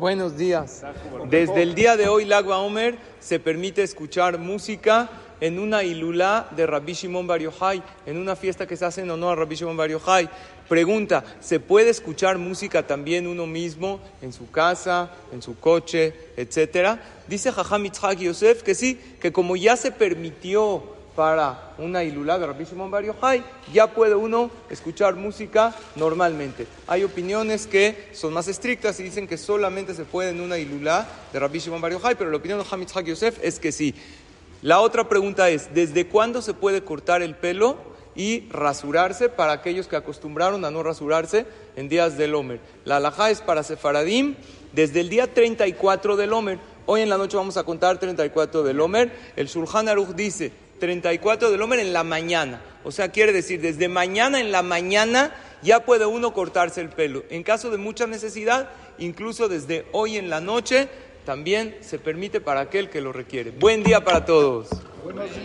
Buenos días. Desde el día de hoy, Lagba Omer, se permite escuchar música en una ilulá de Rabbi Shimon Bar Yochai, en una fiesta que se hace en honor a Rabbi Shimon Bar Yochai. Pregunta, ¿se puede escuchar música también uno mismo, en su casa, en su coche, etcétera? Dice Jajam Yitzhak Yosef que sí, que como ya se permitió para una ilulá de Rabbi Shimon Bar ya puede uno escuchar música normalmente. Hay opiniones que son más estrictas y dicen que solamente se puede en una ilulá de Rabbi Shimon Bar Yochai, pero la opinión de Jajam Yitzhak Yosef es que sí. La otra pregunta es, ¿desde cuándo se puede cortar el pelo y rasurarse para aquellos que acostumbraron a no rasurarse en días del Omer? La alajá es para Sefaradim desde el día 34 del Omer. Hoy en la noche vamos a contar 34 del Omer. El Shulchan Aruch dice 34 del Omer en la mañana. O sea, quiere decir, desde mañana en la mañana ya puede uno cortarse el pelo. En caso de mucha necesidad, incluso desde hoy en la noche también se permite para aquel que lo requiere. Buen día para todos.